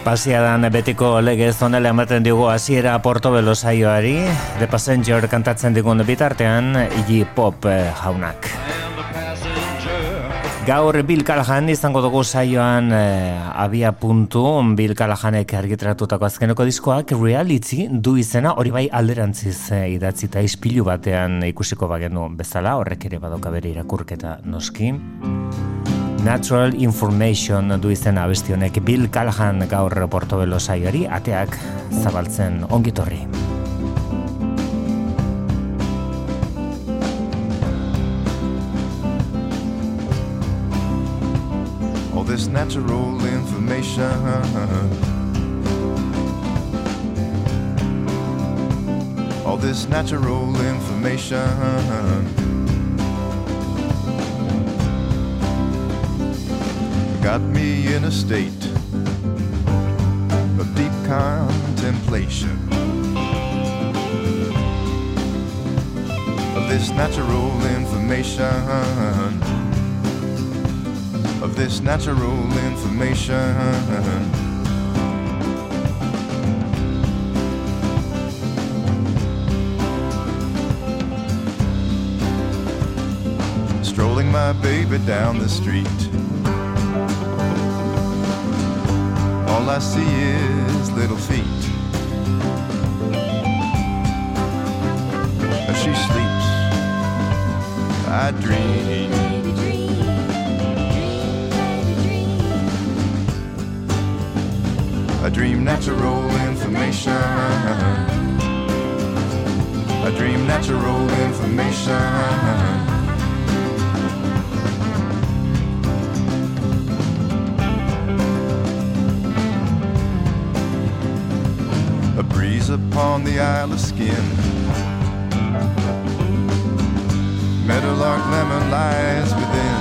Pasiadan betiko legez onele ematen dugu hasiera Portobelo saioari, The Passenger kantatzen digun bitartean, Iggy Pop eh, jaunak. Gaur Bill Callahan izango dugu saioan eh, abia puntu Bill Callahanek argitratutako azkeneko diskoak reality du izena hori bai alderantziz eh, idatzi eta ispilu batean ikusiko bagenu bezala horrek ere badoka bere irakurketa noski. Natural Information du izen abestionek Bill Callahan gaur Portobelo saioari ateak zabaltzen ongitorri. All this natural information All this natural information got me in a state of deep contemplation. Of this natural information. Of this natural information. Strolling my baby down the street all I see is little feet. As she sleeps, I dream. I dream natural information. I dream natural information. Upon the Isle of Skin. Meadowlark lemon lies within.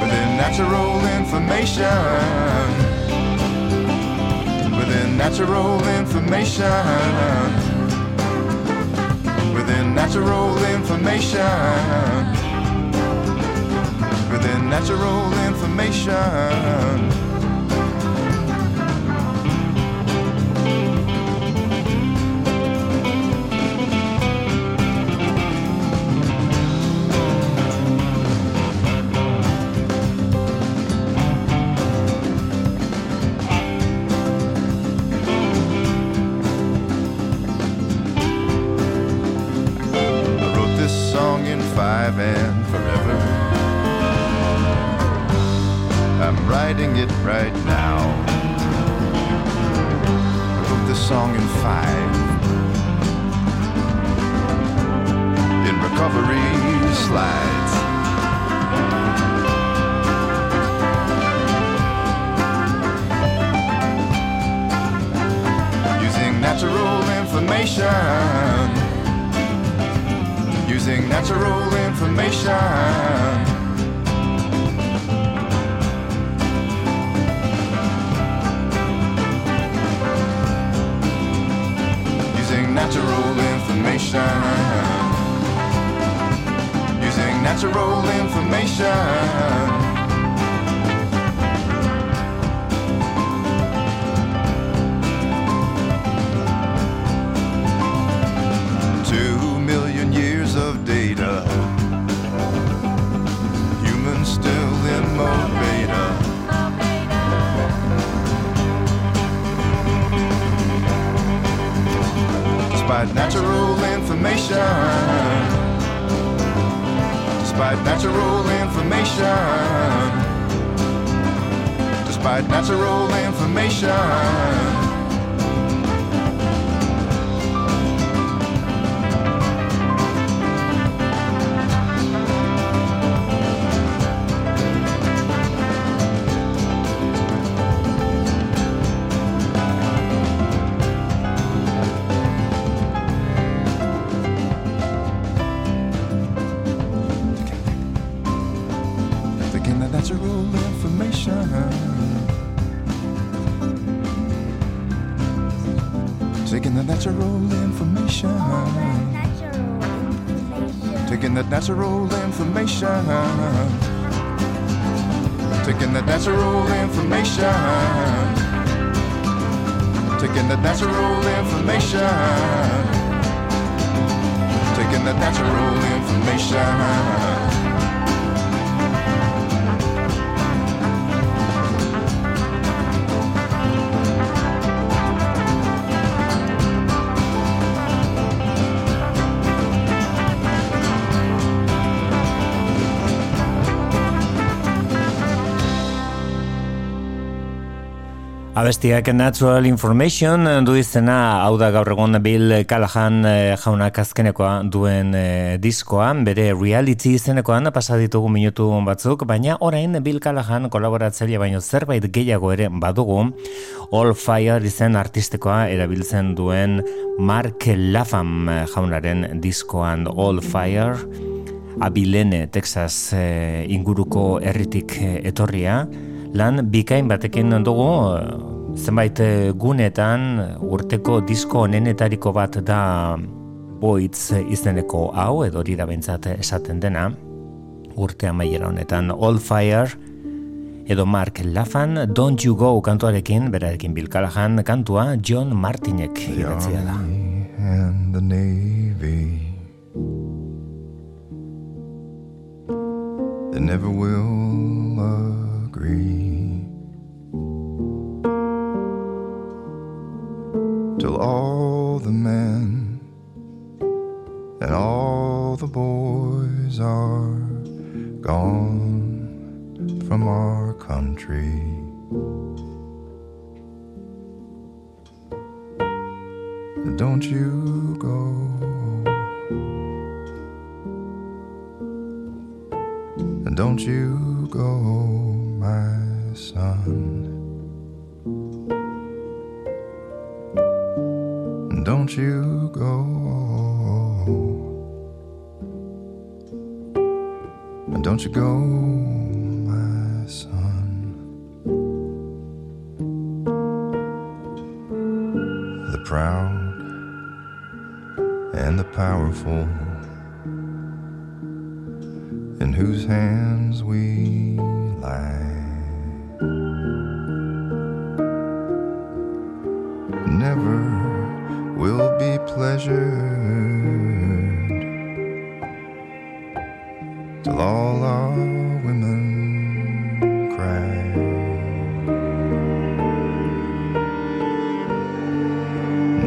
Within natural information. Within natural information. Within natural information. Within natural information. Writing it right now. I wrote this song in five. In recovery slides. Using natural information. Using natural information. Natural information. Using natural information. Despite natural information. Despite natural information. Despite natural information. Information. Taking the natural information. Taking the natural information. Abestiak Natural Information du izena, hau da gaur egon Bill Callahan eh, jaunak azkenekoa duen eh, diskoan, bere reality izenekoan pasaditugu minutu batzuk, baina orain Bill Callahan kolaboratzaile baino zerbait gehiago ere badugu, All Fire izen artistikoa erabiltzen duen Mark Lafam jaunaren diskoan All Fire, Abilene, Texas eh, inguruko herritik etorria, lan bikain batekin dugu zenbait gunetan urteko disko onenetariko bat da boitz izeneko hau edo hori da bentsat esaten dena urte amaiera honetan. All Fire edo Mark Lafan Don't You Go kantuarekin berarekin bilkalajan kantua John Martinek idatzia da. And the Navy. They never will agree till all the men and all the boys are gone from our country. Don't you go. Don't you go, my son. Don't you go. And don't you go, my son. The proud and the powerful, in whose hands we lie. Never will be pleasured till all our women cry.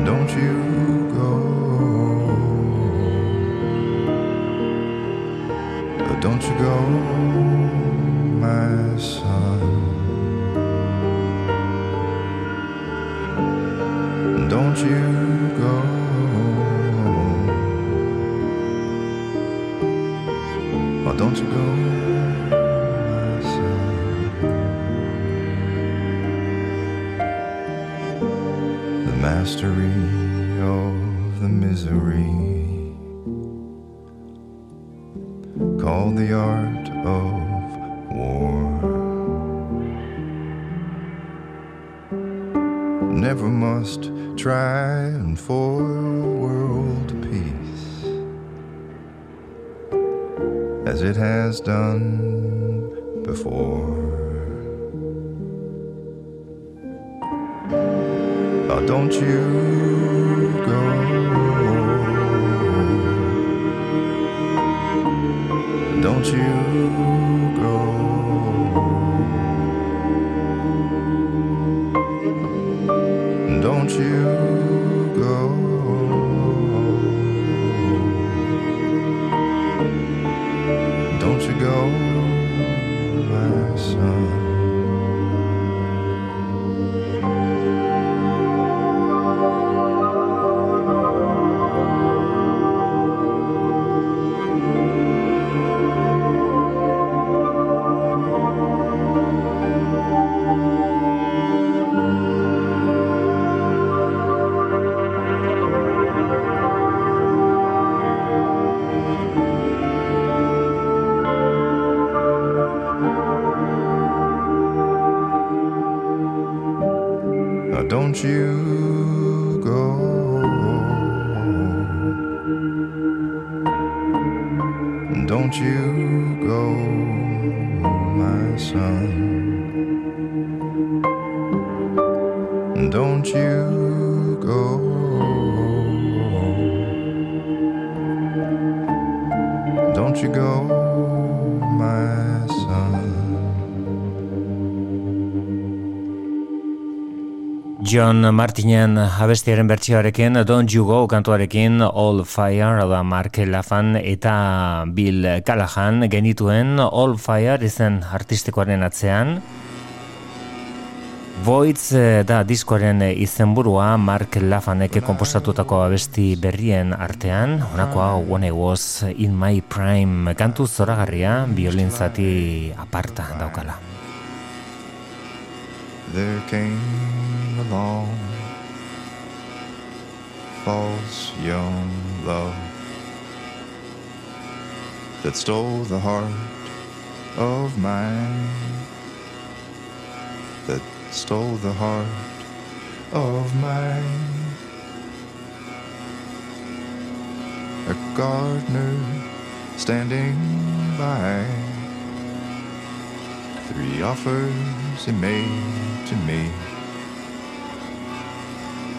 Don't you go, don't you go, my son. Don't you don't you mastery of the misery called the art of war. Never must try and for world peace as it has done before. Don't you John Martinen abestiaren bertsioarekin Don't You Go kantuarekin All Fire da Mark Lafan eta Bill Callahan genituen All Fire izen artistikoaren atzean. Voids eh, da diskoaren izenburua Mark Lafanek komposatutako abesti berrien artean. Honakoa When I Was In My Prime kantu zoragarria biolinzati aparta daukala. There came along false young love that stole the heart of mine, that stole the heart of mine. A gardener standing by, three offers he made to me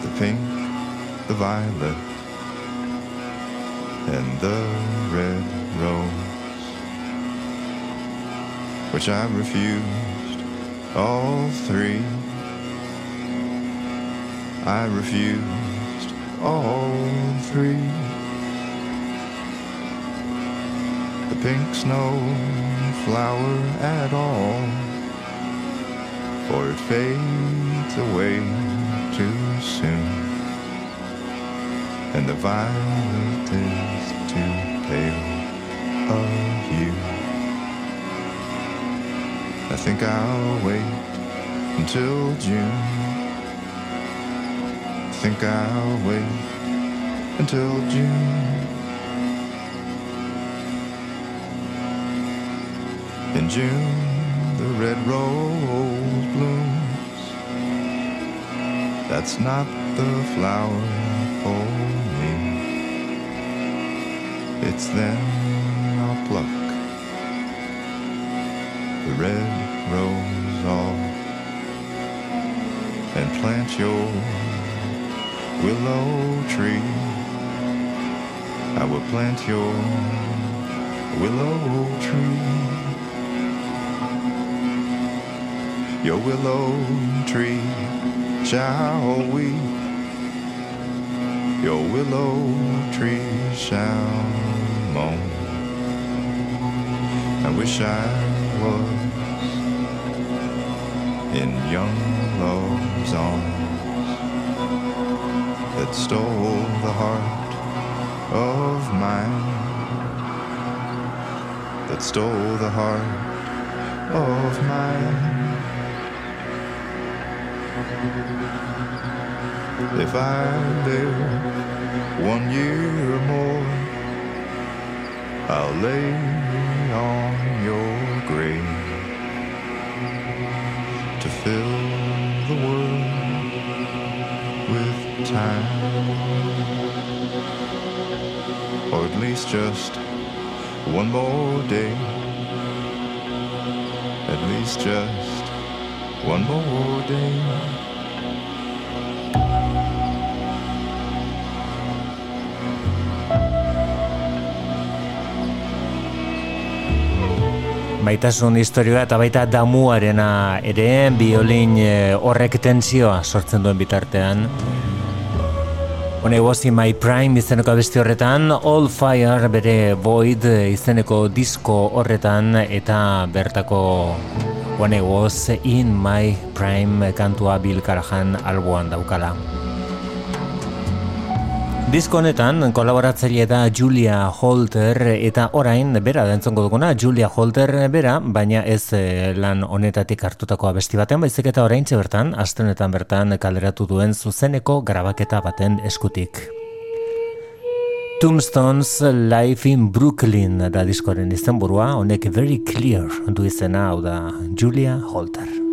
the pink, the violet, and the red rose, which I refused all three. I refused all three. The pink snow flower at all, for it fades away too soon, and the violet is too pale of you. I think I'll wait until June. I think I'll wait until June. In June, the red rose blooms. That's not the flower for me. It's them I'll pluck the red rose off and plant your willow tree. I will plant your willow tree. Your willow tree shall we. Your willow tree shall moan. I wish I was in young love's arms that stole the heart of mine, that stole the heart of mine. If I live one year more, I'll lay on your grave to fill the world with time, or at least just one more day, at least just one more day. Baitasun historioa eta baita damuarena ere biolin eh, horrek tensioa sortzen duen bitartean. Hone was in my prime izeneko abesti horretan, All Fire bere Void izeneko disko horretan eta bertako When I was in my prime kantua Bill Callahan alboan daukala. Disko honetan kolaboratzaile da Julia Holter eta orain bera dentzongo duguna Julia Holter bera, baina ez eh, lan honetatik hartutako abesti baten, baizik eta orain bertan, astenetan bertan kaleratu duen zuzeneko grabaketa baten eskutik. Tombstones Life in Brooklyn da diskoren izenburua, honek very clear du izena hau da Julia Holter.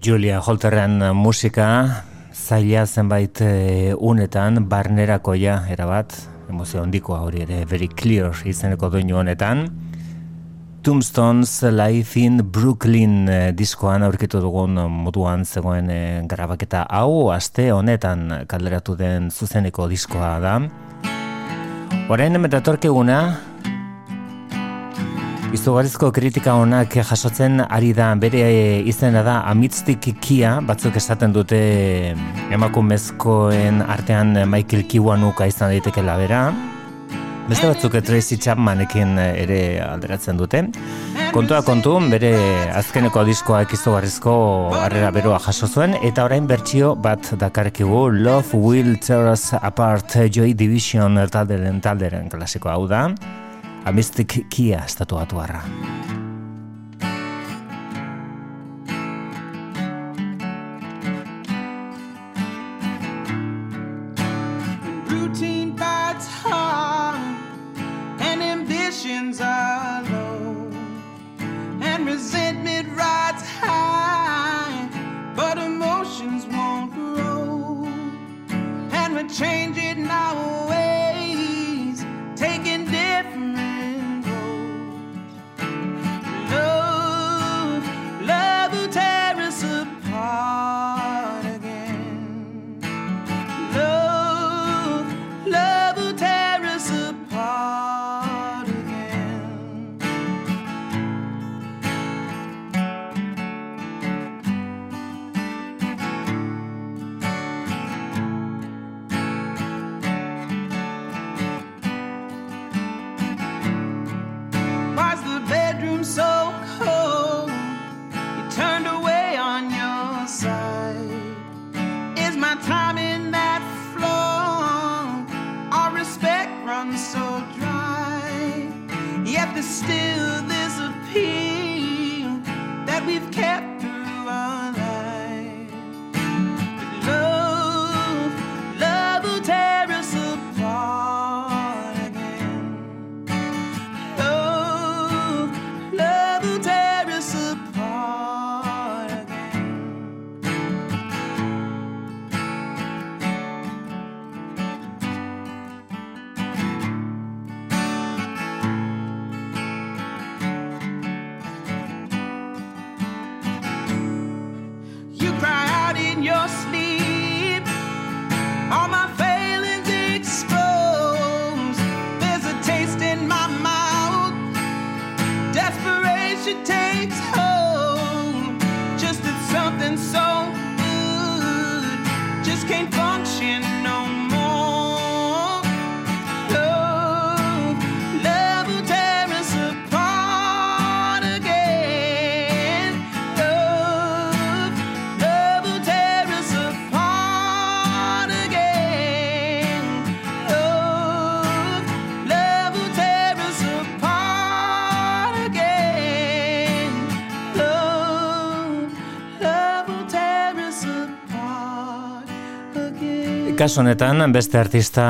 Julia Holterren musika zaila zenbait e, unetan barnerakoia erabat emozio handikoa hori ere very clear izeneko doinu honetan. Tombstones Life in Brooklyn e, diskoan aurkitu dugun moduan zegoen e, grabaketa hau aste honetan kalderatu den zuzeneko diskoa da. Horain emetatorkeguna Izugarizko kritika honak jasotzen ari da bere izena da amitztik kia, batzuk esaten dute emakumezkoen artean Michael Kiwanuka izan daiteke labera. Beste batzuk Tracy Chapmanekin ere alderatzen dute. Kontua kontu, bere azkeneko diskoak izugarrizko harrera beroa jaso zuen, eta orain bertsio bat dakarkigu Love Will Tear Us Apart Joy Division talderen talderen klasiko hau da. Amistik Kia estatu harra. still this appeal. Kasu honetan, beste artista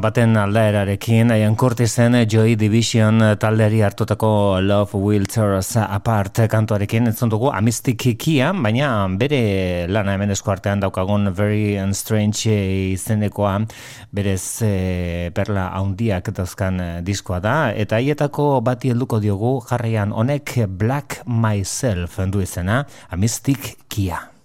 baten aldaerarekin, Ian Curtisen Joy Division taldeari hartutako Love Will Tear Us Apart kantuarekin entzun dugu Amistik Kia, baina bere lana hemen esko artean daukagun Very Strange izenekoa berez e, perla haundiak dauzkan diskoa da, eta haietako bati helduko diogu jarraian honek Black Myself du izena, Amistik Kia.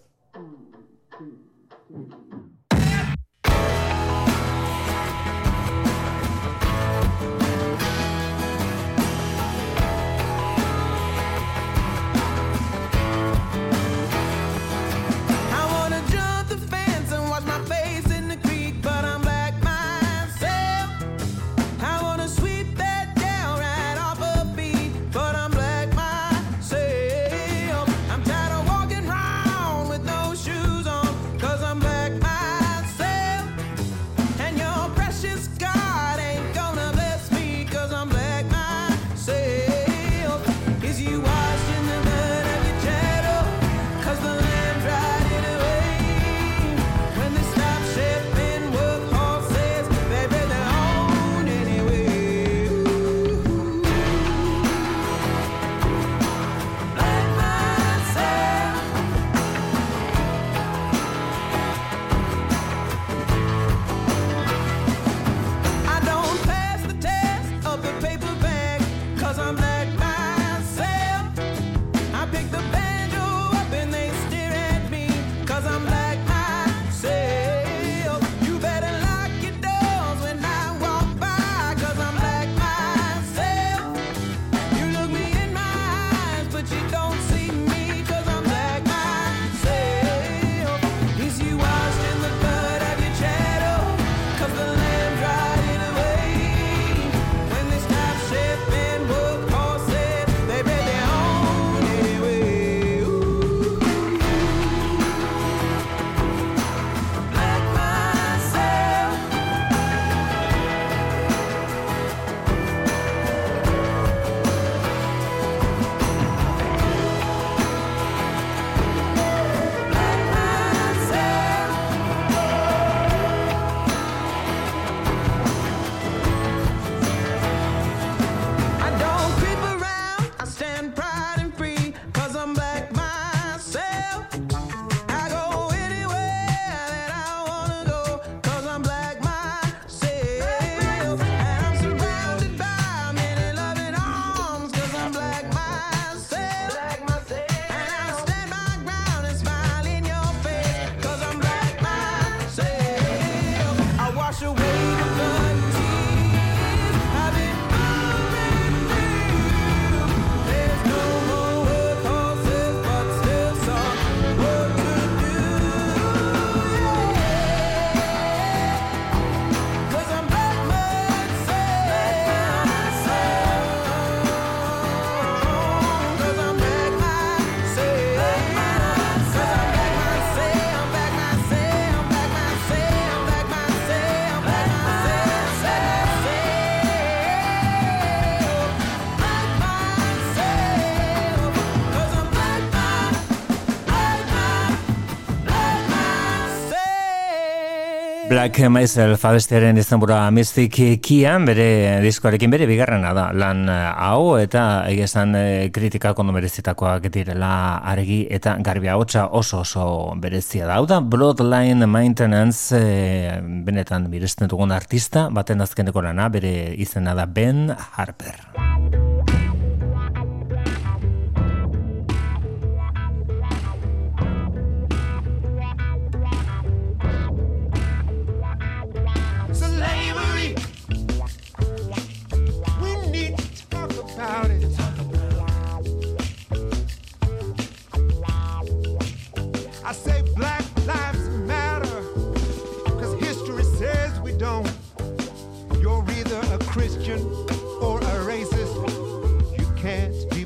Black Myself abestiaren izenbura Mystic Kian, bere diskoarekin bere bigarrena da, lan hau eta egizan eh, kritika kondo merezitakoak direla argi eta garbi haotxa oso oso berezia da. Hau da Bloodline Maintenance e, benetan biresten dugun artista, baten azkeneko lana, bere izena da Ben Harper.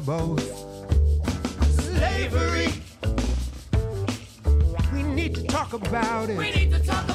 both. Slavery. We need to talk about it. We need to talk about it.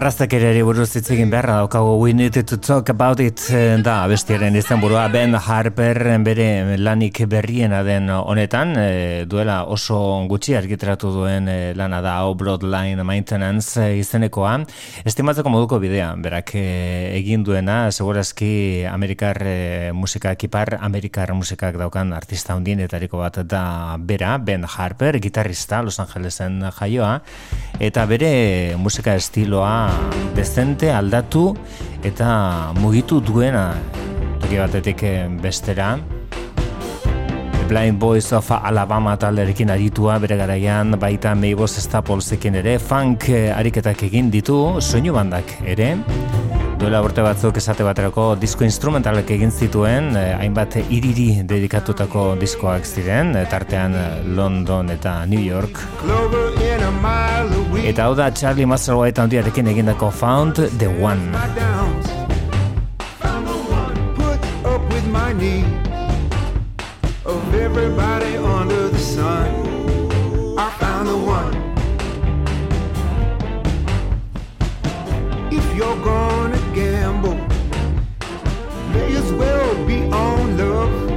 Then. Arraztak ere buruz hitz egin beharra daukagu We Need to Talk About It eh, da bestiaren izan burua Ben Harper bere lanik berriena den honetan eh, duela oso gutxi argitratu duen eh, lana da hau Broadline Maintenance izenekoa estimatzeko moduko bidea berak egin duena segurazki Amerikar musika ekipar Amerikar musikak daukan artista hundienetariko bat da bera Ben Harper gitarrista Los Angelesen jaioa eta bere musika estiloa dezente aldatu eta mugitu duena toki batetik eh, bestera. The Blind Boys of Alabama talderekin aritua bere garaian baita Mavis Staplesekin ere funk eh, ariketak egin ditu soinu bandak ere Duela urte batzuk esate baterako disko instrumentalak egin zituen, eh, hainbat iriri dedikatutako diskoak ziren, eh, tartean eh, London eta New York. Eta hau da Charlie Musselwhite handiarekin egindako Found the One. of everybody under the sun. I found the. If you're gamble, will be on love.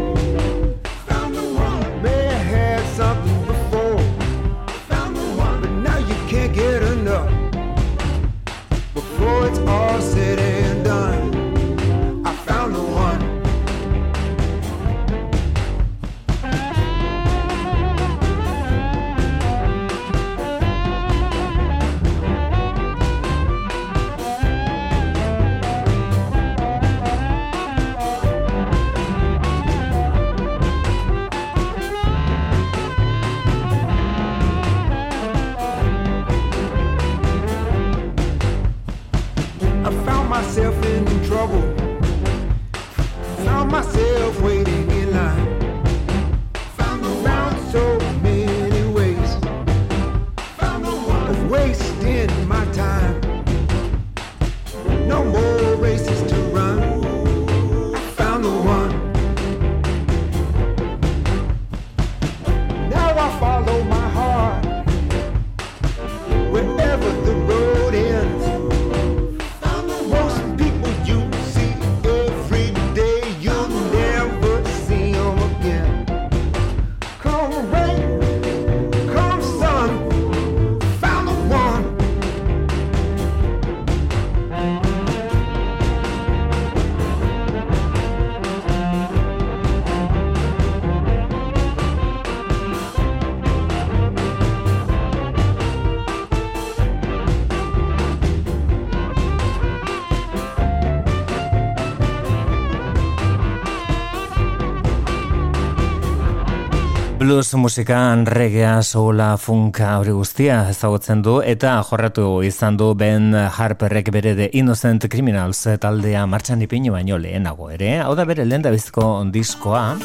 Blues musikan regea, sola, funka hori guztia ezagutzen du eta jorratu izan du Ben Harperrek bere de Innocent Criminals taldea martxan ipini baino lehenago ere. Hau da bere lehen bizko diskoa.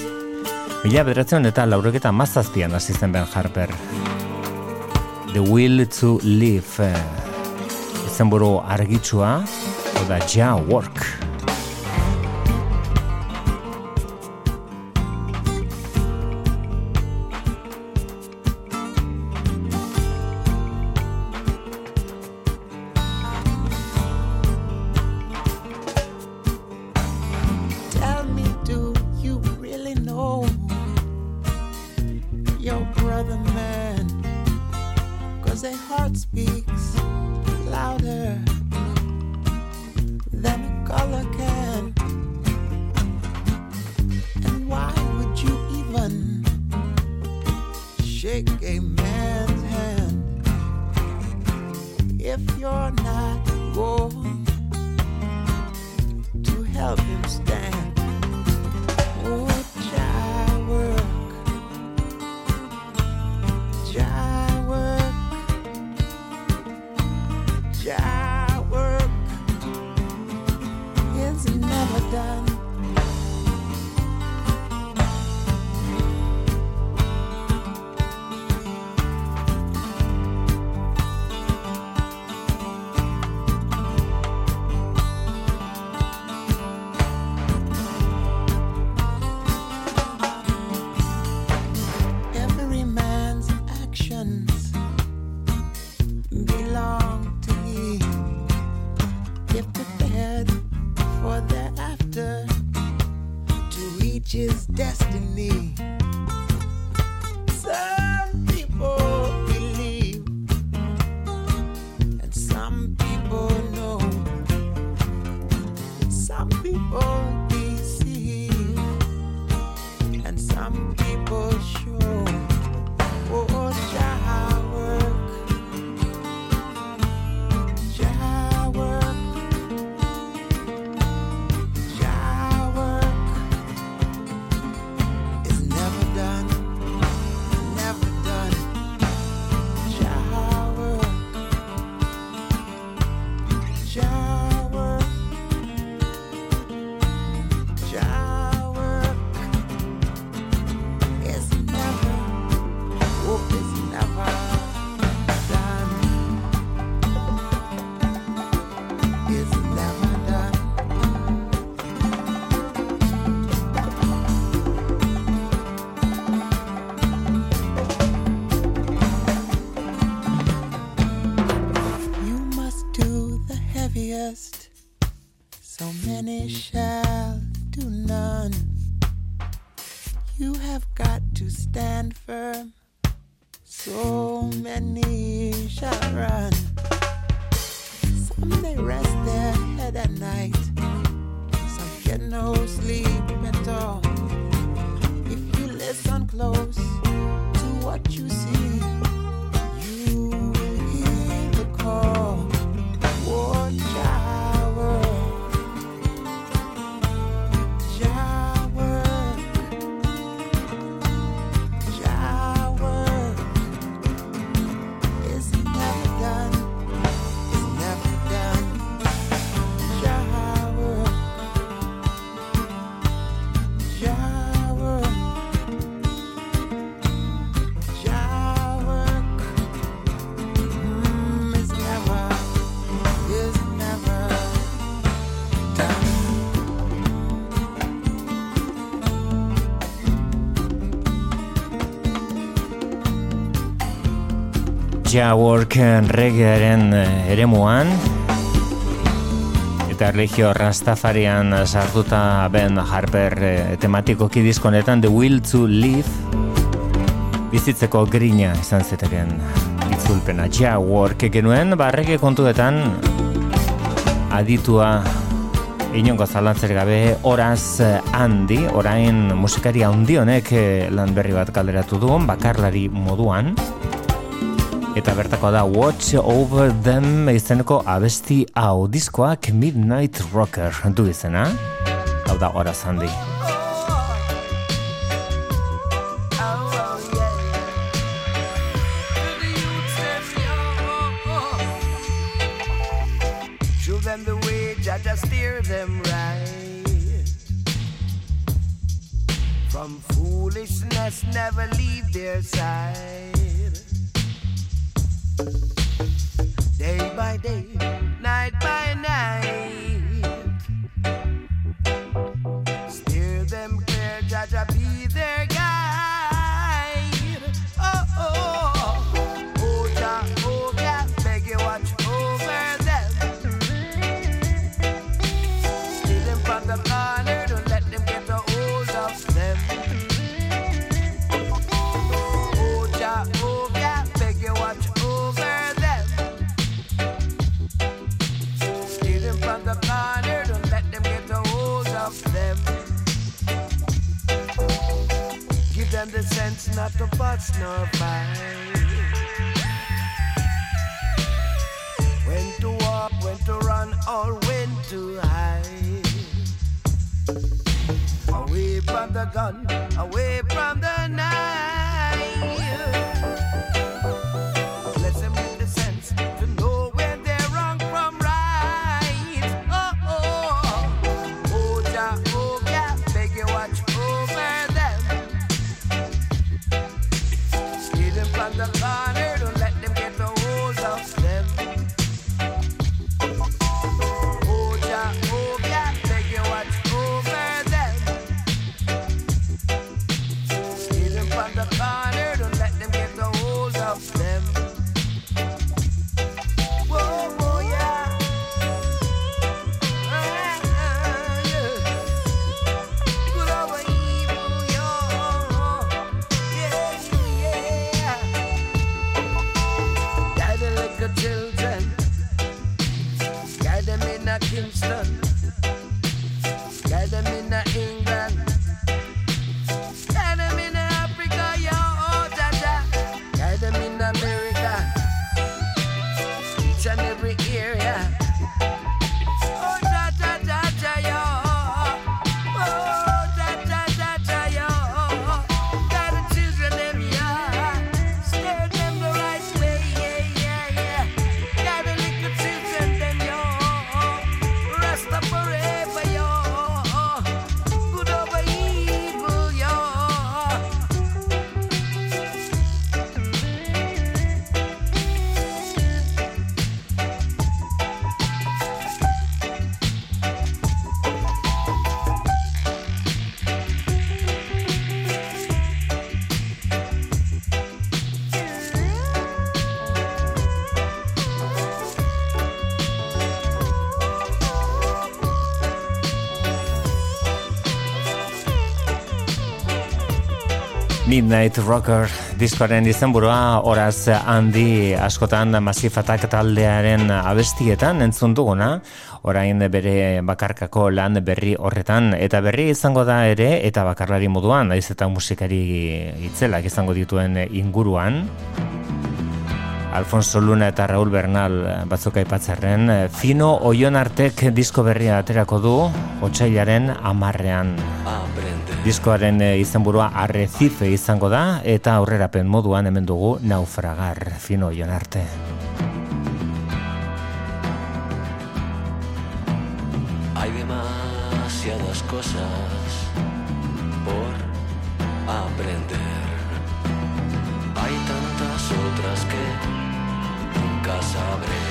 Mila bederatzen eta lauroketa mazazpian hasi zen Ben Harper. The Will to Live. Izenburu argitsua, hau da Ja Work. Shake a man's hand. If you're not Ja Work reggaearen eh, eremuan. Eta erligio Rastafarian sartuta Ben Harper eh, tematikoki diskonetan The Will to Live. Bizitzeko grina izan zeteken itzulpena. Ja Work genuen barrege kontuetan aditua inongo zalantzer gabe horaz eh, handi, orain musikari handi honek lan berri bat kalderatu du, bakarlari moduan. Eta bertako da Watch Over Them izeneko abesti hau diskoak Midnight Rocker du izena. Hau da horaz handi. Just steer them right From foolishness never leave their side by day, night by night. Sense not to fight. When to walk, when to run, or when to hide. Away from the gun, away from the knife. Midnight Rocker diskoaren izenburua horaz handi askotan masifatak taldearen abestietan entzun duguna, orain bere bakarkako lan berri horretan, eta berri izango da ere, eta bakarlari moduan, naiz eta musikari itzelak izango dituen inguruan. Alfonso Luna eta Raúl Bernal batzuk aipatzerren, Fino Oionartek disko berria aterako du, otsailaren amarrean. Diskoaren eh, izenburua Arrecife izango da, eta aurrerapen moduan hemen dugu naufragar Fino Oionarte. Hay demasiadas cosas por aprender. Hay tantas otras que sabré.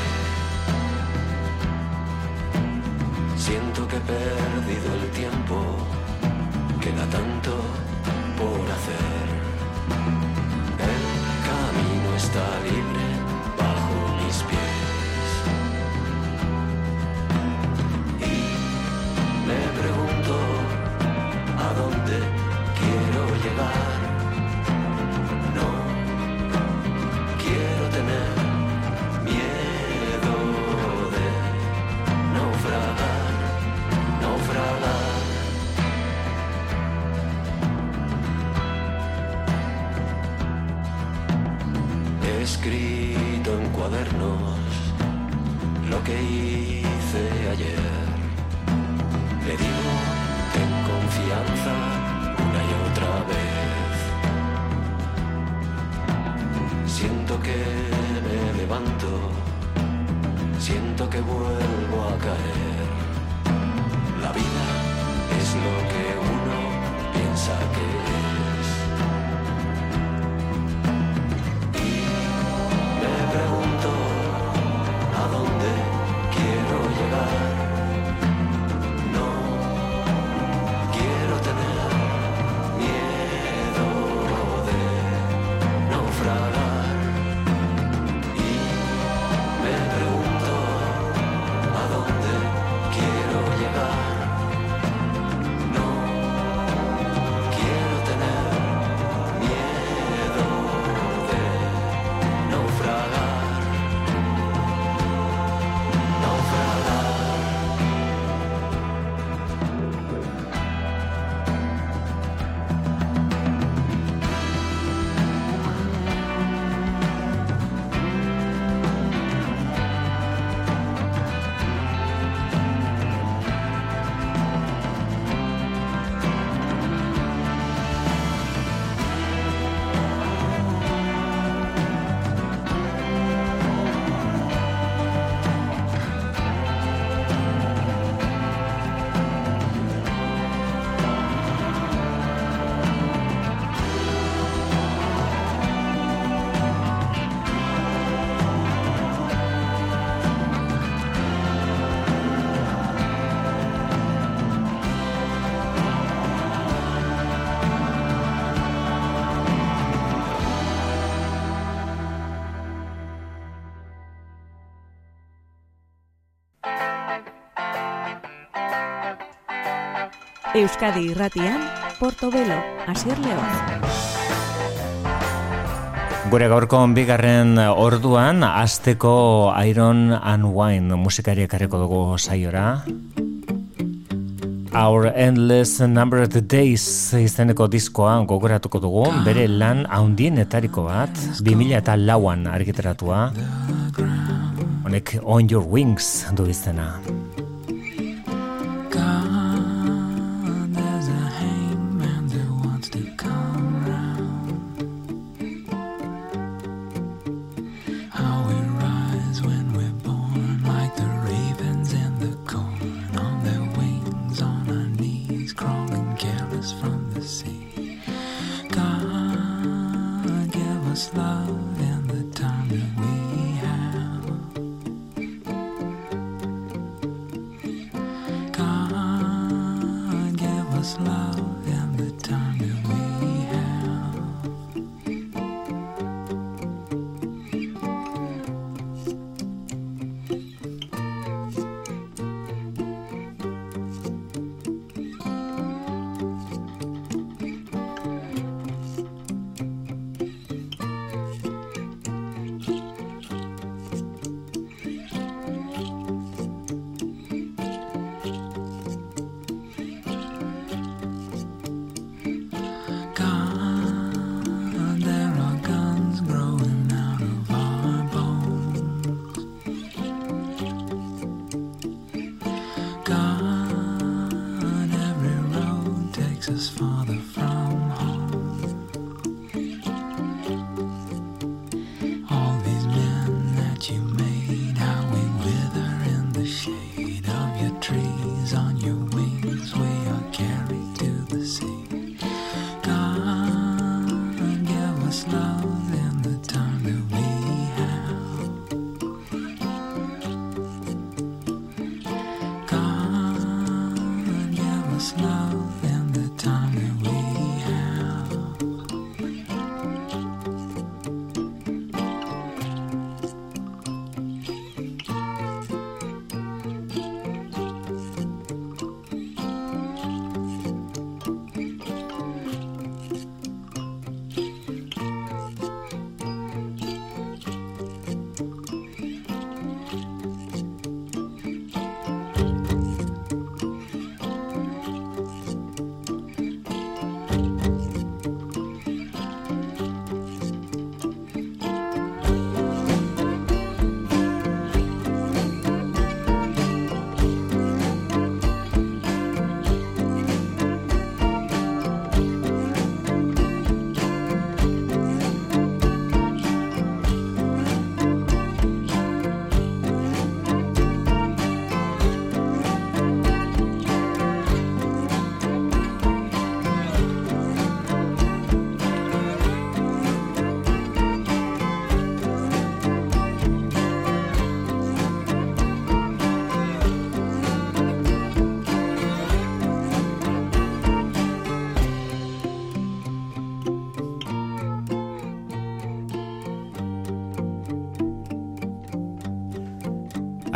Siento que he perdido el tiempo, queda tanto por hacer. El camino está libre bajo mis pies. Y me pregunto escrito en cuadernos lo que hice ayer. Le digo, ten confianza una y otra vez. Siento que me levanto, siento que vuelvo a caer. vida es lo que uno piensa que es. Euskadi irratian, Portobelo, Asier Leoz. Gure gaurko bigarren orduan, asteko Iron and Wine musikariak ekarriko dugu saiora. Our Endless Number of Days izeneko diskoa gogoratuko dugu, bere lan haundienetariko bat, 2000 eta lauan argitaratua. Honek On Your Wings du izena.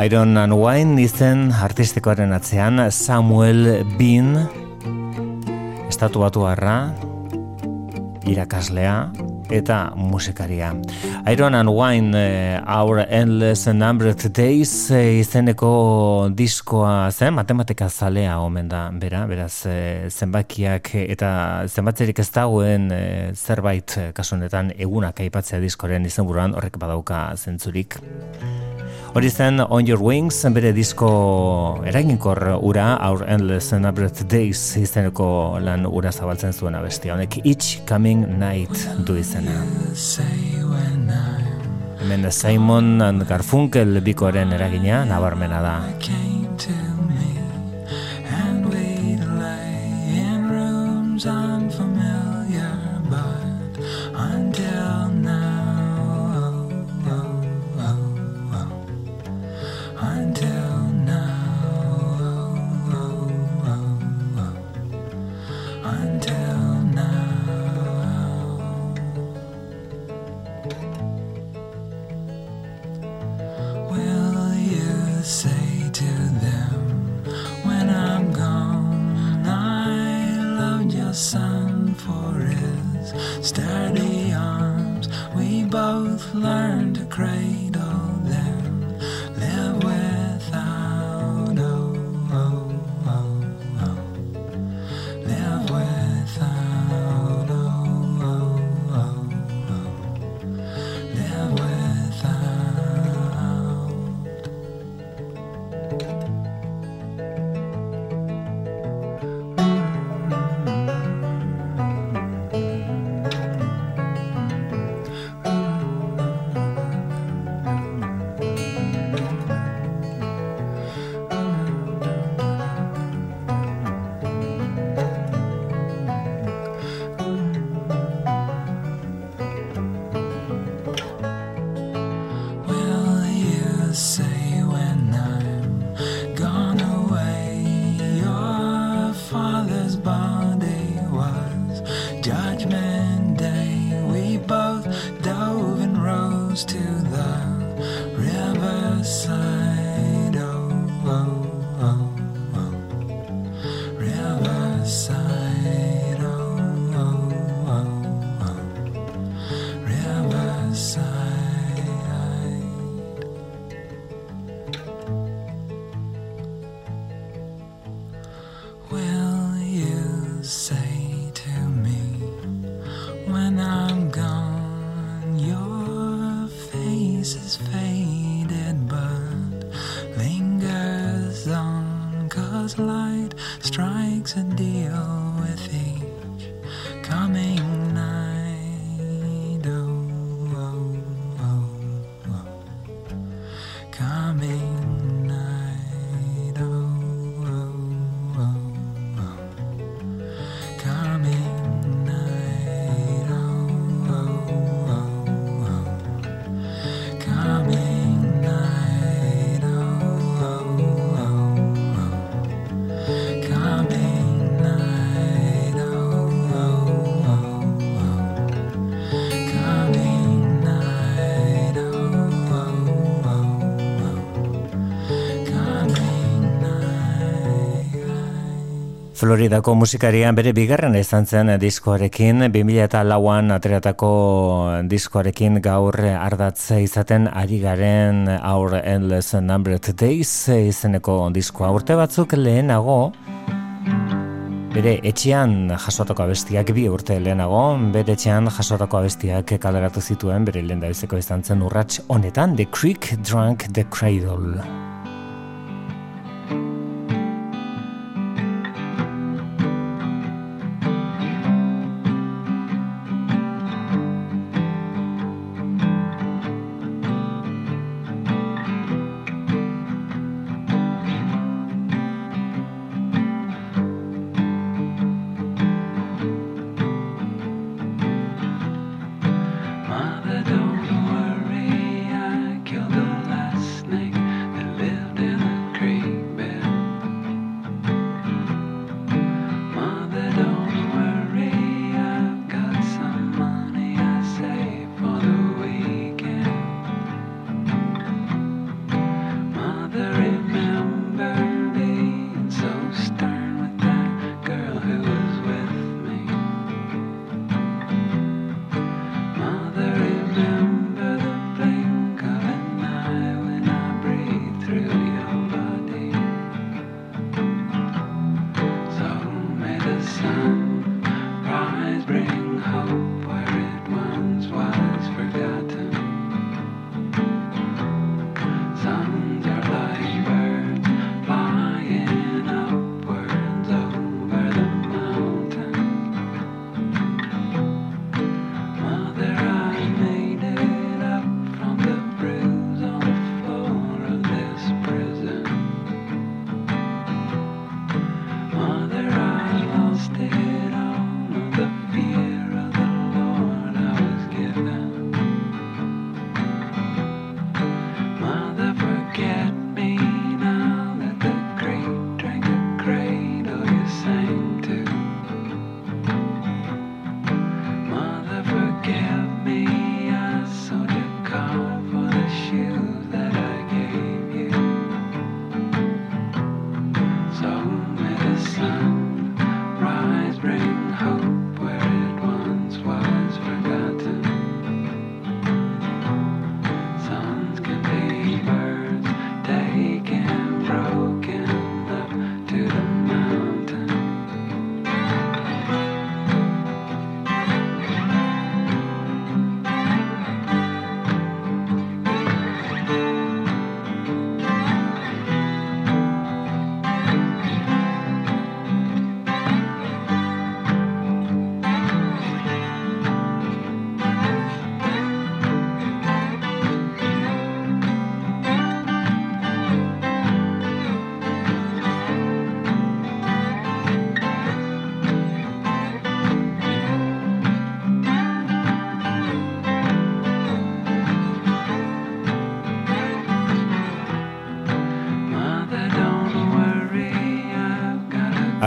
Iron and Wine izen artistikoaren atzean Samuel Bean estatu batu irakaslea eta musikaria. Iron and Wine, eh, Our Endless Numbered Days eh, izeneko diskoa zen, matematika zalea omen da, bera, beraz eh, zenbakiak eta zenbatzerik ez dagoen zerbait kasunetan egunak aipatzea diskoren izenburuan horrek badauka zentzurik. Hori zen On Your Wings, bere disko eraginkor ura, Our Endless Numbered Days izeneko lan ura zabaltzen zuen abestia. Honek Each Coming Night du izena. Hemen Simon and Garfunkel bikoaren eragina nabarmena da. Until Floridako musikarian bere bigarren izan zen diskoarekin, 2004an ateratako diskoarekin gaur ardatze izaten ari garen Our Endless Numbered Days izeneko diskoa. Urte batzuk lehenago, bere etxean jasotako abestiak bi urte lehenago, bere etxean jasotako abestiak kaleratu zituen, bere lehen izan zen urrats honetan, The Creek Drunk the Cradle.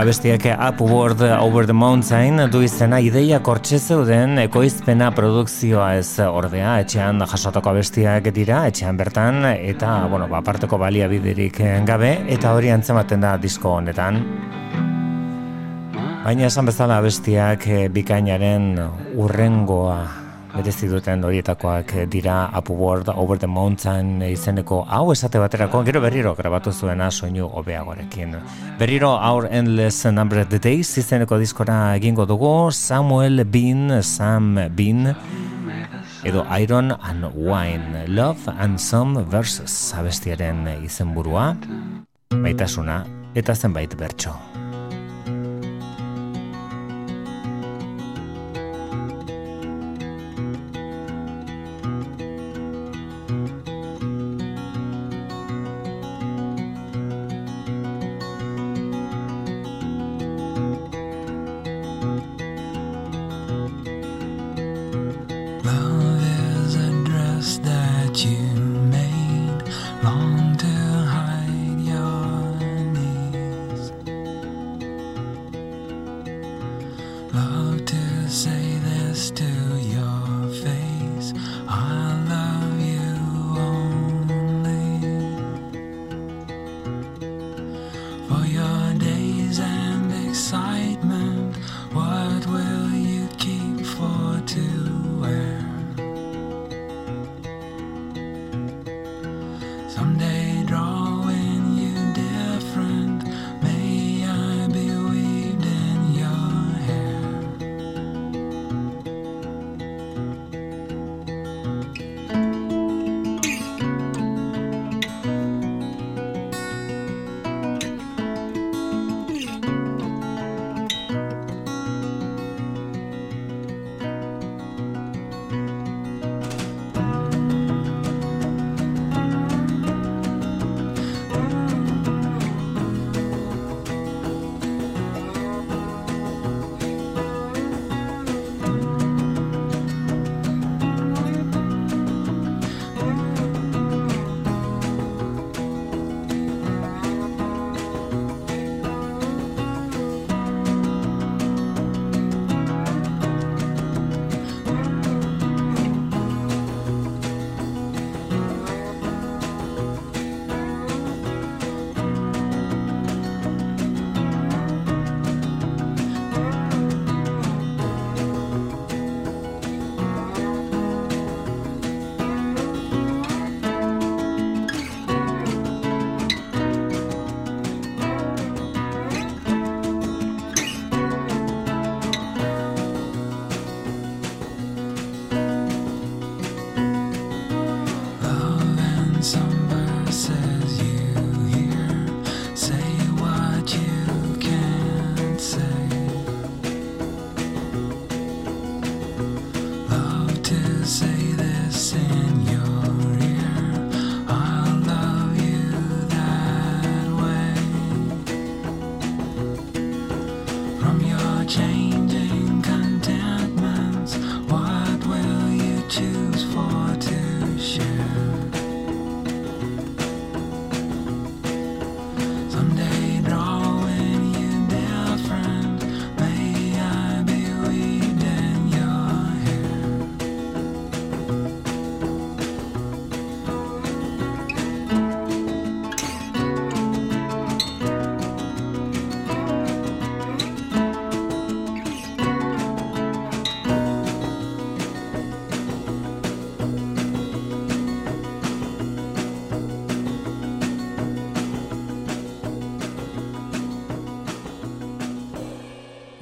Abestiak Upward Over the Mountain du izena ideia kortxe zeuden ekoizpena produkzioa ez ordea, etxean jasotako abestiak dira, etxean bertan, eta, bueno, ba, aparteko baliabiderik gabe, eta hori antzematen da disko honetan. Baina esan bezala abestiak bikainaren urrengoa berezi duten horietakoak dira Upward Over the Mountain izeneko hau esate baterako gero berriro grabatu zuena soinu hobeagorekin. Berriro Our Endless Number of the Days izeneko diskora egingo dugu Samuel Bean, Sam Bean edo Iron and Wine, Love and Some Verses abestiaren izenburua, maitasuna eta zenbait bertso.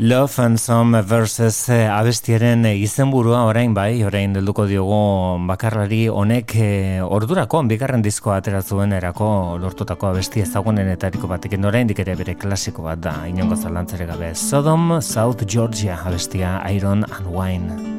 Love and Some Verses eh, abestiaren eh, izenburua orain bai, orain delduko diogu bakarlari honek e, ordurako bigarren diskoa ateratzuen erako lortutako abesti ezagunenetariko batekin oraindik ere bere klasiko bat da, inongo zalantzare gabe. Sodom, South Georgia abestia Iron and Wine.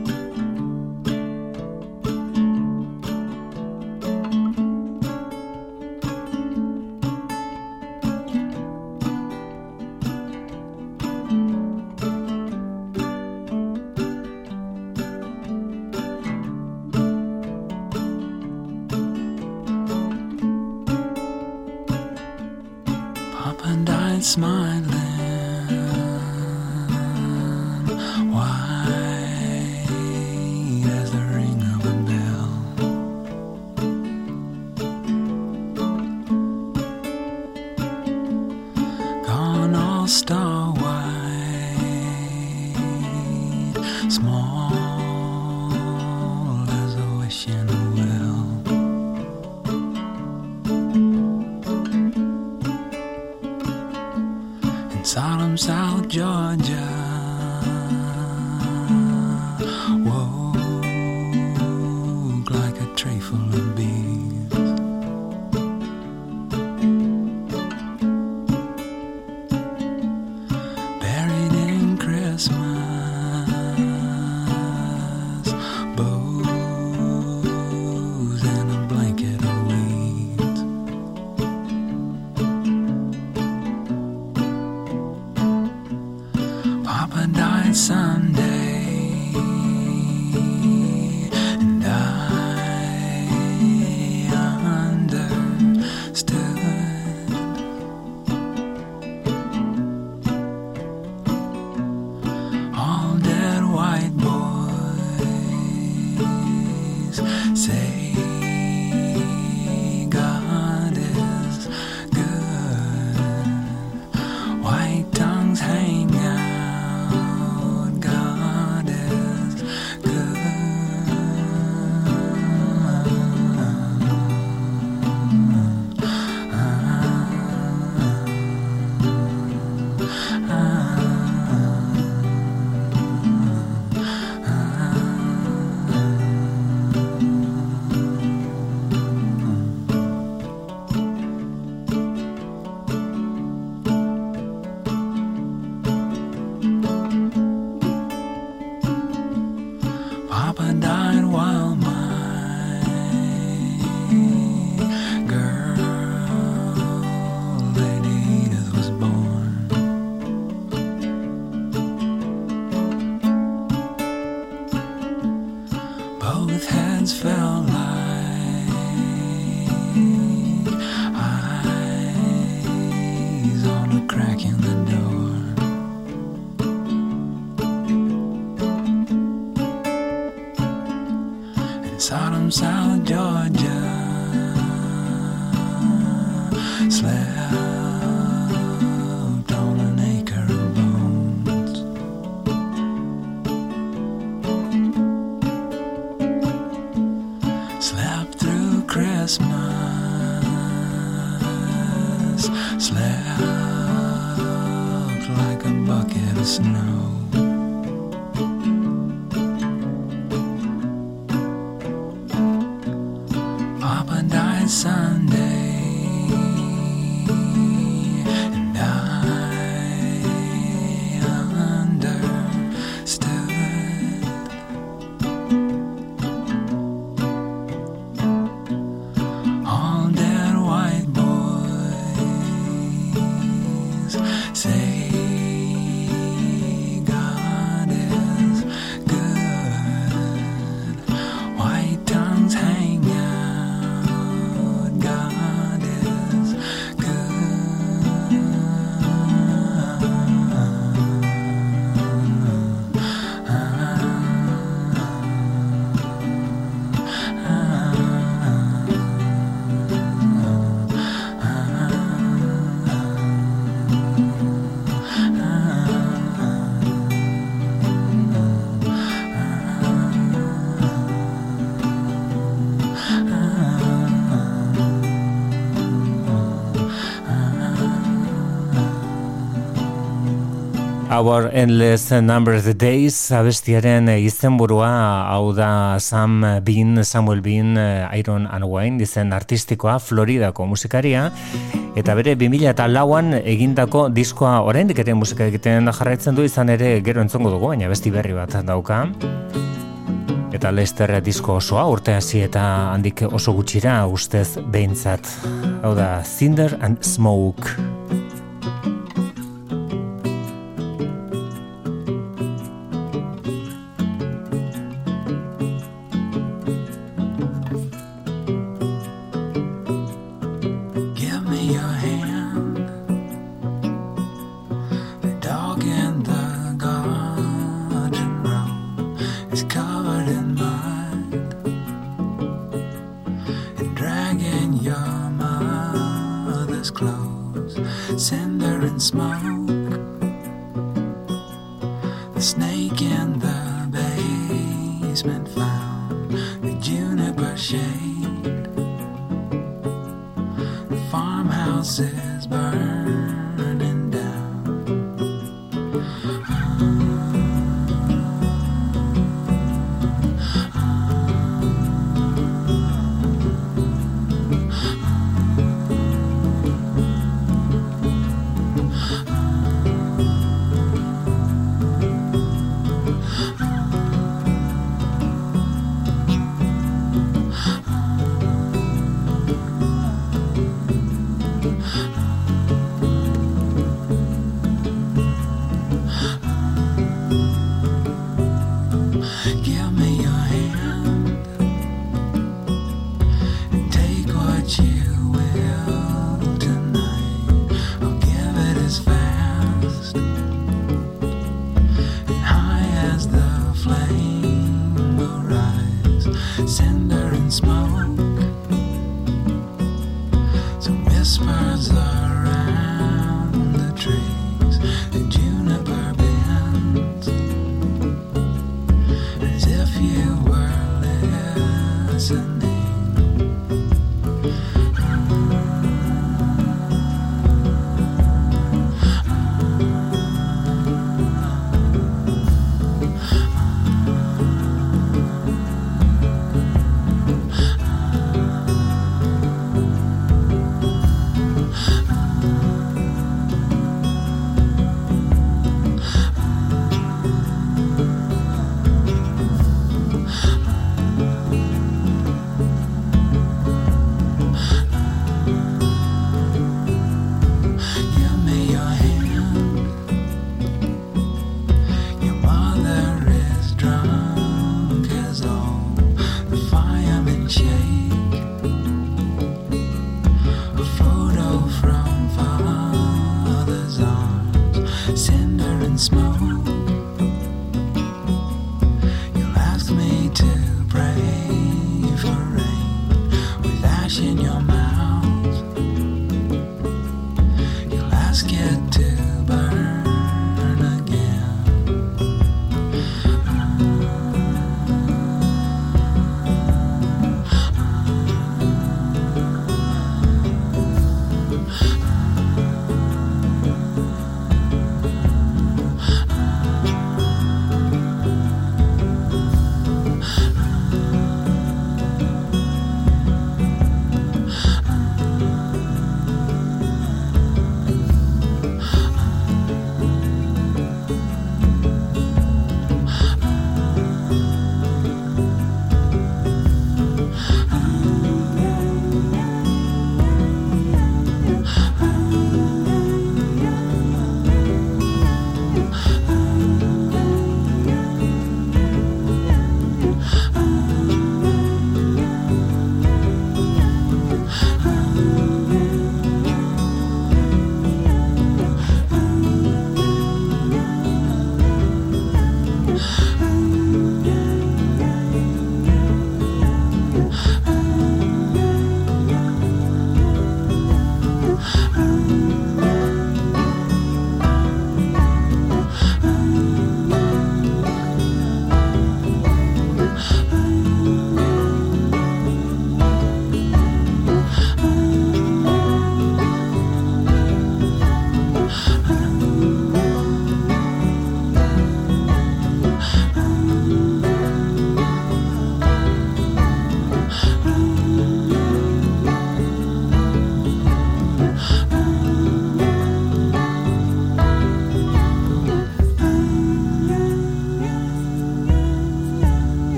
Our Endless Number of Days abestiaren eh, izenburua hau da Sam Bean, Samuel Bean, eh, Iron and Wine izen artistikoa Floridako musikaria. Eta bere 2000 eta lauan egindako diskoa oraindik ere musika egiten jarraitzen du izan ere gero entzongo dugu baina besti berri bat dauka. Eta Lester disko osoa urte hasi eta handik oso gutxira ustez behintzat. Hau da Cinder and Smoke basket.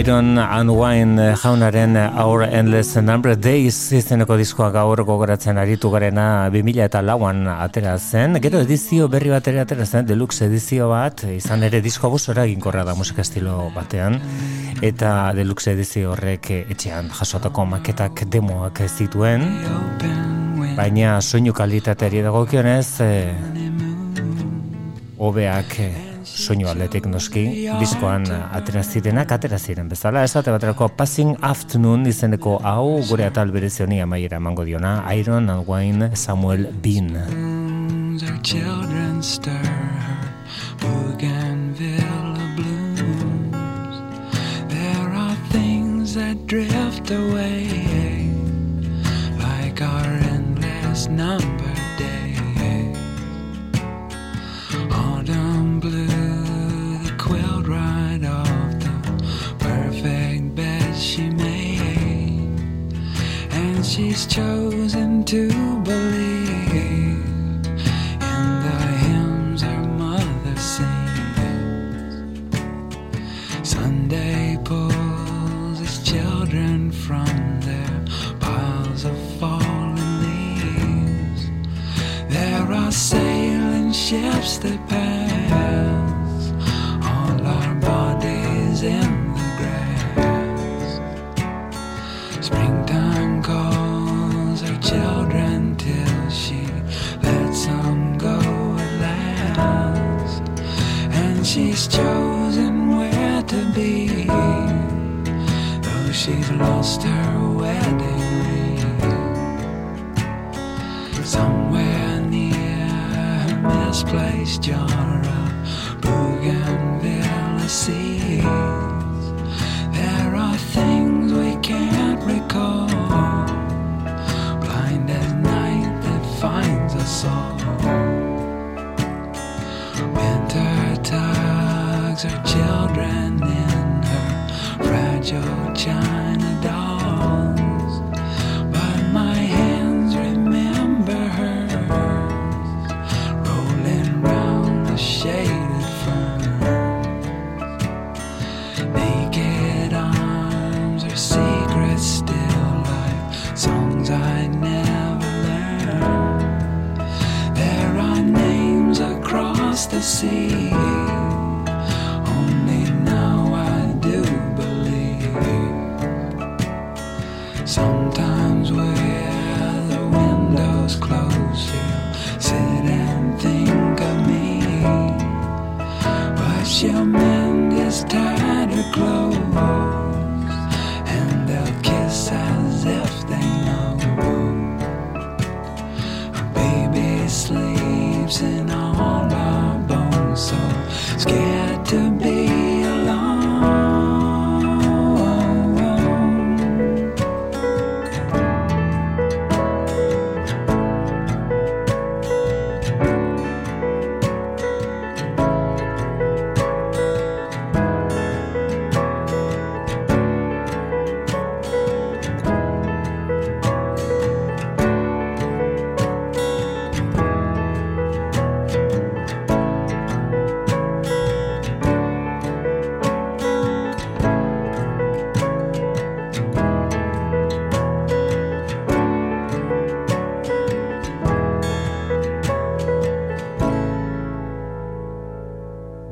Iron and Wine eh, jaunaren Our Endless Number Days izeneko diskoa gaur gogoratzen aritu garena 2000 eta lauan atera zen. Gero edizio berri bat ere atera zen, deluxe edizio bat, izan ere disko guzora eginkorra da musika estilo batean. Eta deluxe edizio horrek eh, etxean jasotako maketak demoak zituen. Baina soinu kalitateari dagokionez, eh, hobeak eh, soinu aldetik noski, diskoan atera zirenak atera ziren bezala, esate baterako Passing Afternoon izeneko hau gure atal berezioni amaiera emango diona, Iron and Wine Samuel Bean. That drift away like our endless number she's chosen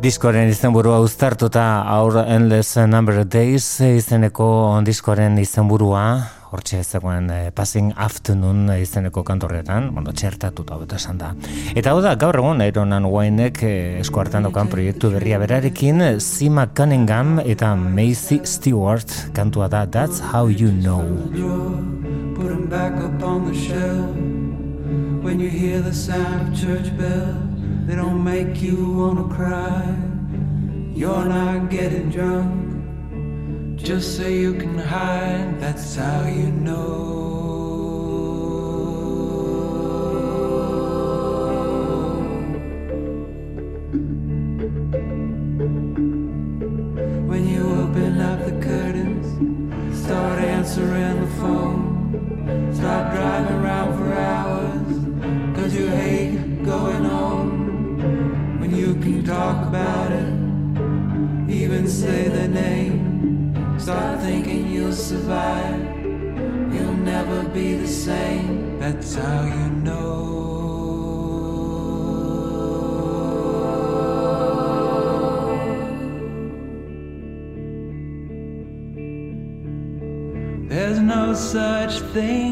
Diskoren izenburua uztartuta Our Endless Number of Days izeneko diskoren izenburua hortxe zegoen eh, Passing Afternoon izeneko kantorretan, bueno, txertatuta hau esan da. Eta hau da, gaur egun Iron and Winek eh, esku hartan daukan proiektu berria berarekin, Sima Cunningham eta Macy Stewart kantua da That's How You Know. Put back up on the shelf. When you hear the sound of church bells, they don't make you wanna cry. You're not getting drunk, just so you can hide. That's how you know. Such thing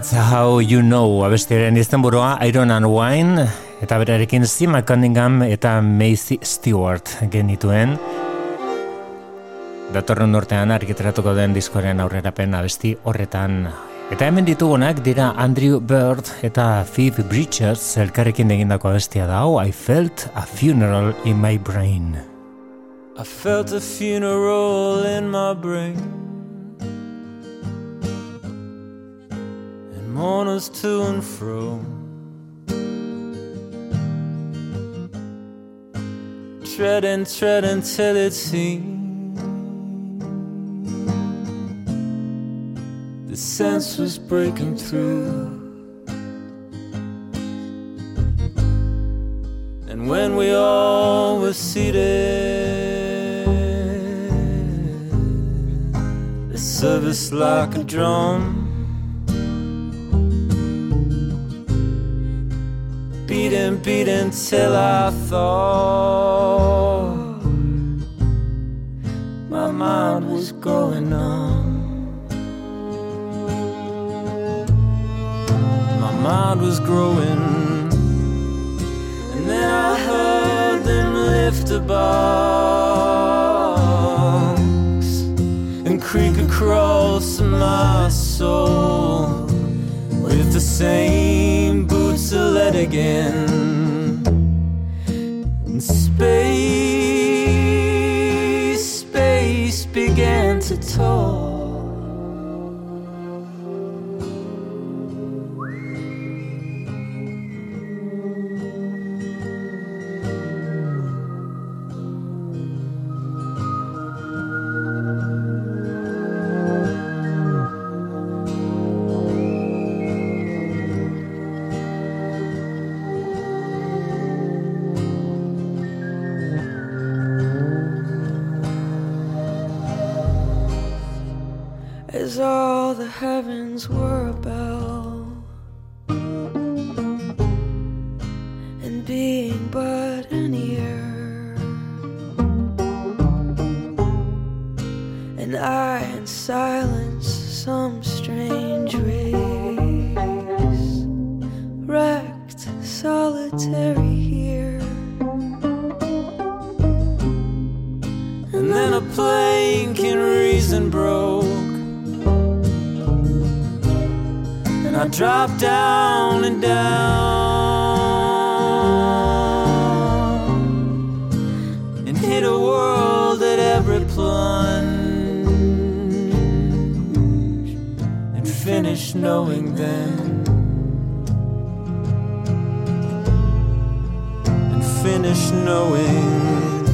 That's how you know abestiaren izenburua Iron and Wine eta berarekin Sima Cunningham eta Macy Stewart genituen. Datorren urtean argitaratuko den diskoren aurrerapen abesti horretan. Eta hemen ditugunak dira Andrew Bird eta Phoebe Bridgers elkarrekin egindako abestia da hau I felt a funeral in my brain. I felt a funeral in my brain. Mourners to and fro. Treading, treading till it seemed the sense was breaking through. And when we all were seated, the service like a drum. Beating, beating till I thought my mind was going numb. My mind was growing. And then I heard them lift a box and creak across my soul with the same lead again. And space, space began to talk. finish knowing them, and finish knowing.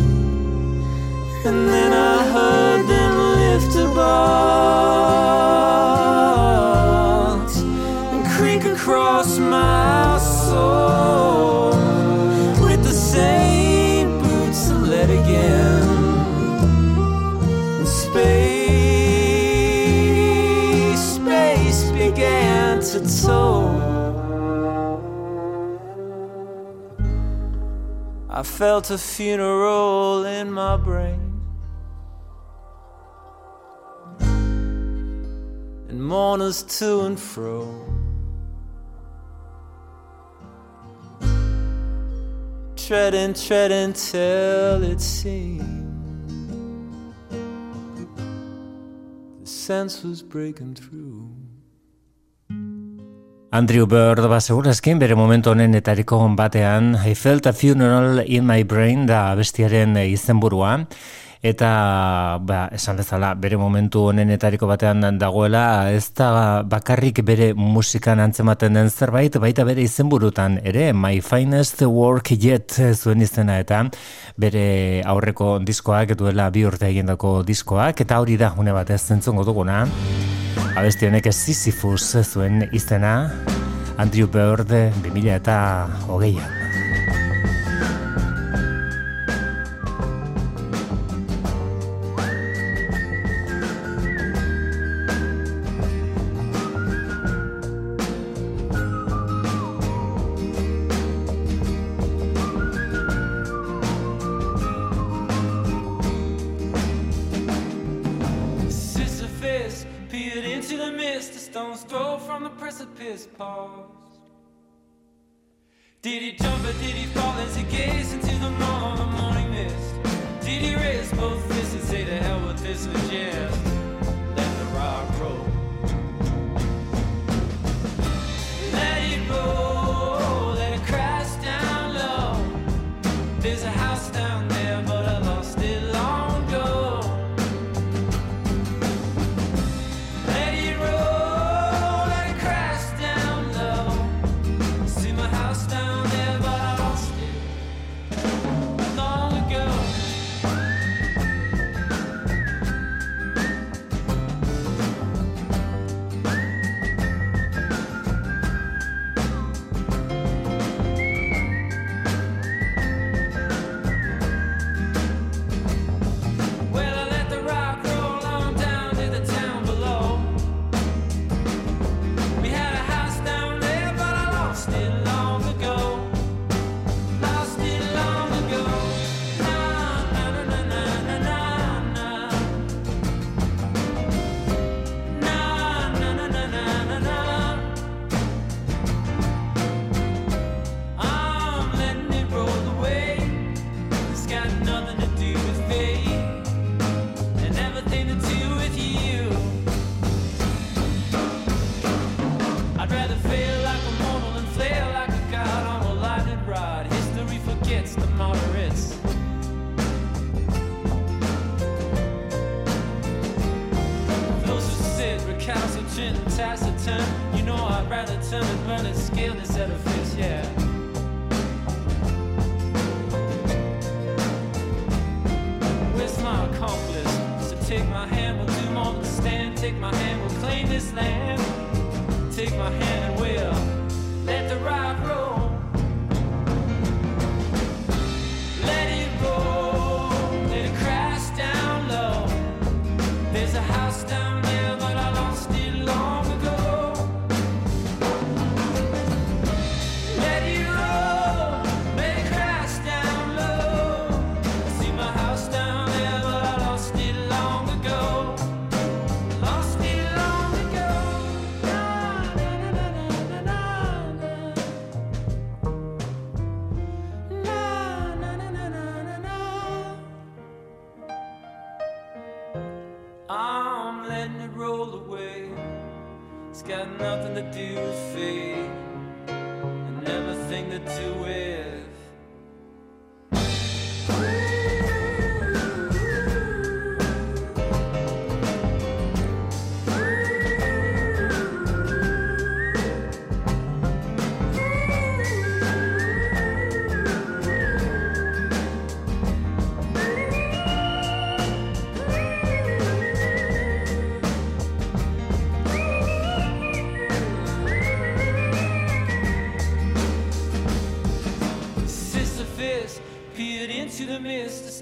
And then I heard them lift a box and creak across my soul. soul. I felt a funeral in my brain. And mourners to and fro. Treading, treading till it seemed the sense was breaking through. Andrew Bird ba segurazkin bere momentu honen etariko batean I felt a funeral in my brain da bestiaren izenburua. Eta ba, esan bezala bere momentu honenetariko batean dagoela ez da bakarrik bere musikan antzematen den zerbait baita bere izenburutan ere My Finest Work Yet zuen izena eta bere aurreko diskoak duela bi urte egindako diskoak eta hori da une batez zentzongo duguna. Abesti honek ez Sisyphus zuen izena Andrew Bird 2008an. Did it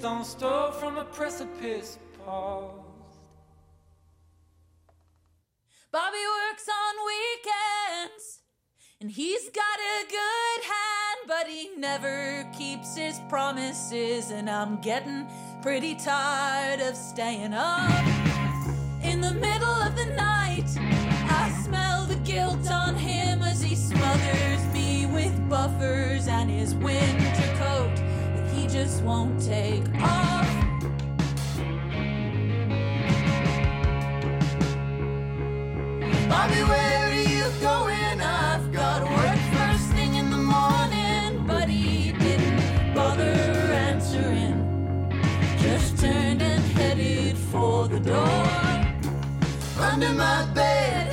stone stole from a precipice paused. Bobby works on weekends, and he's got a good hand, but he never keeps his promises, and I'm getting pretty tired of staying up. my bed.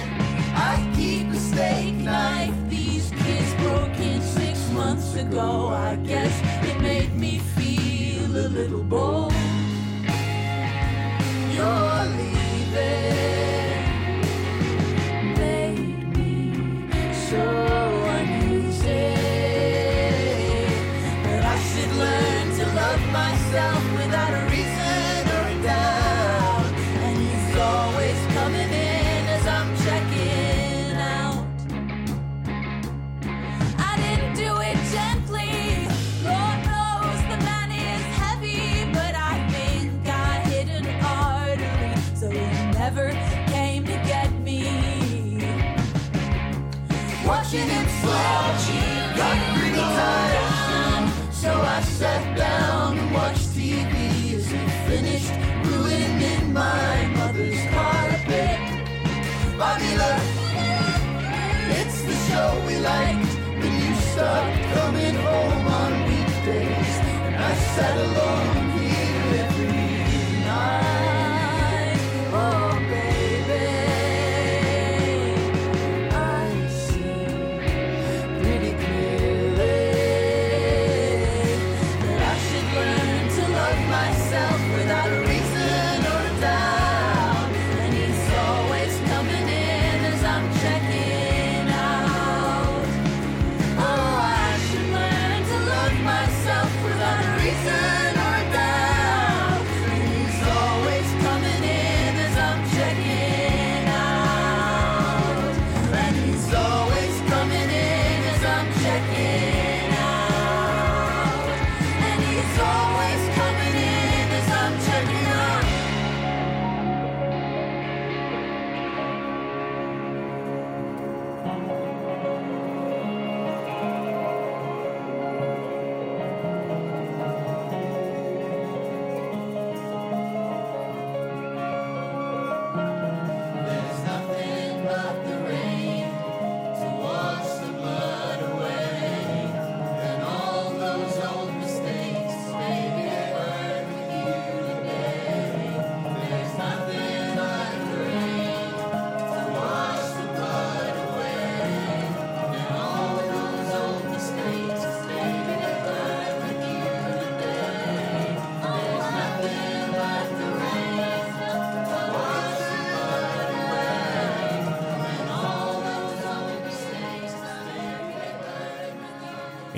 I keep a steak knife. These kids broke in six months ago. I guess it made me feel a little bold. satellite.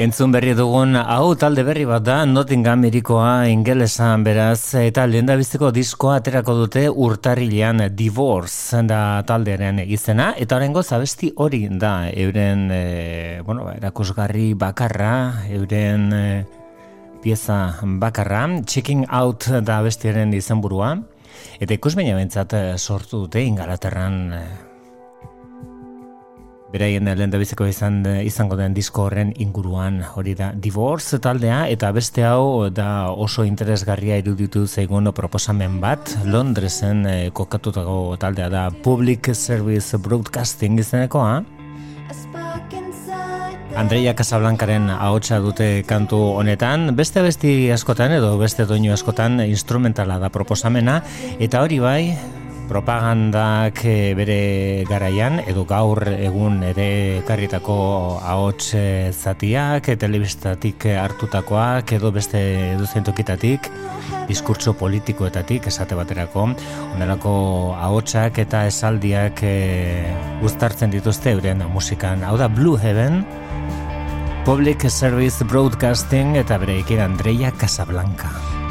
Entzun berri dugun hau talde berri bat da Nottingham irikoa ingelesan beraz eta lehen biziko diskoa aterako dute urtarrilean Divorce da taldearen izena eta horrengo zabesti hori da euren e, bueno, ba, erakusgarri bakarra euren e, pieza bakarra Checking Out da bestiaren izenburua eta ikusmeina bentsat e, sortu dute ingalaterran e, Beraien lehen biziko izan, izango den disko horren inguruan hori da Divorce taldea eta beste hau da oso interesgarria iruditu zaigun proposamen bat Londresen eh, kokatutako taldea da Public Service Broadcasting izenekoa. Andreia Casablancaren ahotsa dute kantu honetan, beste besti askotan edo beste doinu askotan instrumentala da proposamena, eta hori bai, propagandak eh, bere garaian edo gaur egun ere karritako ahots eh, zatiak, eh, telebistatik hartutakoak edo beste edozein tokitatik, diskurtso politikoetatik esate baterako, onelako ahotsak eta esaldiak guztartzen dituzte euren musikan. Hau da Blue Heaven, Public Service Broadcasting eta bere ikin Andreia Casablanca.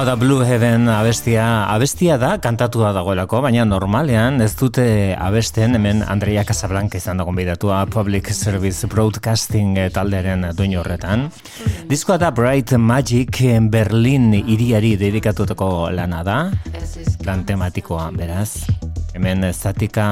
Hau da Blue Heaven abestia, abestia da, kantatua dagoelako, baina normalean ez dute abesten, hemen Andrea Casablanca izan dagoen bidatua Public Service Broadcasting taldearen duin horretan. Diskoa da Bright Magic Berlin iriari dedikatutako lana da, lan tematikoa, beraz. Hemen zatika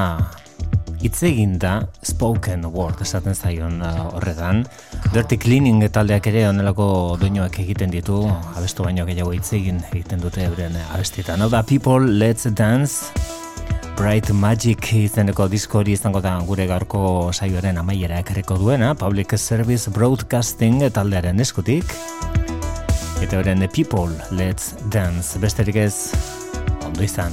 hitz egin da spoken word esaten zaion uh, horretan. Dirty Cleaning taldeak ere onelako doinoak egiten ditu, abestu baino gehiago hitz egin egiten dute euren abestitan. Hau da People Let's Dance, Bright Magic izeneko disko hori izango da gure gaurko saioaren amaiera ekarriko duena, Public Service Broadcasting taldearen eskutik. Eta euren People Let's Dance, besterik ez, ondo izan.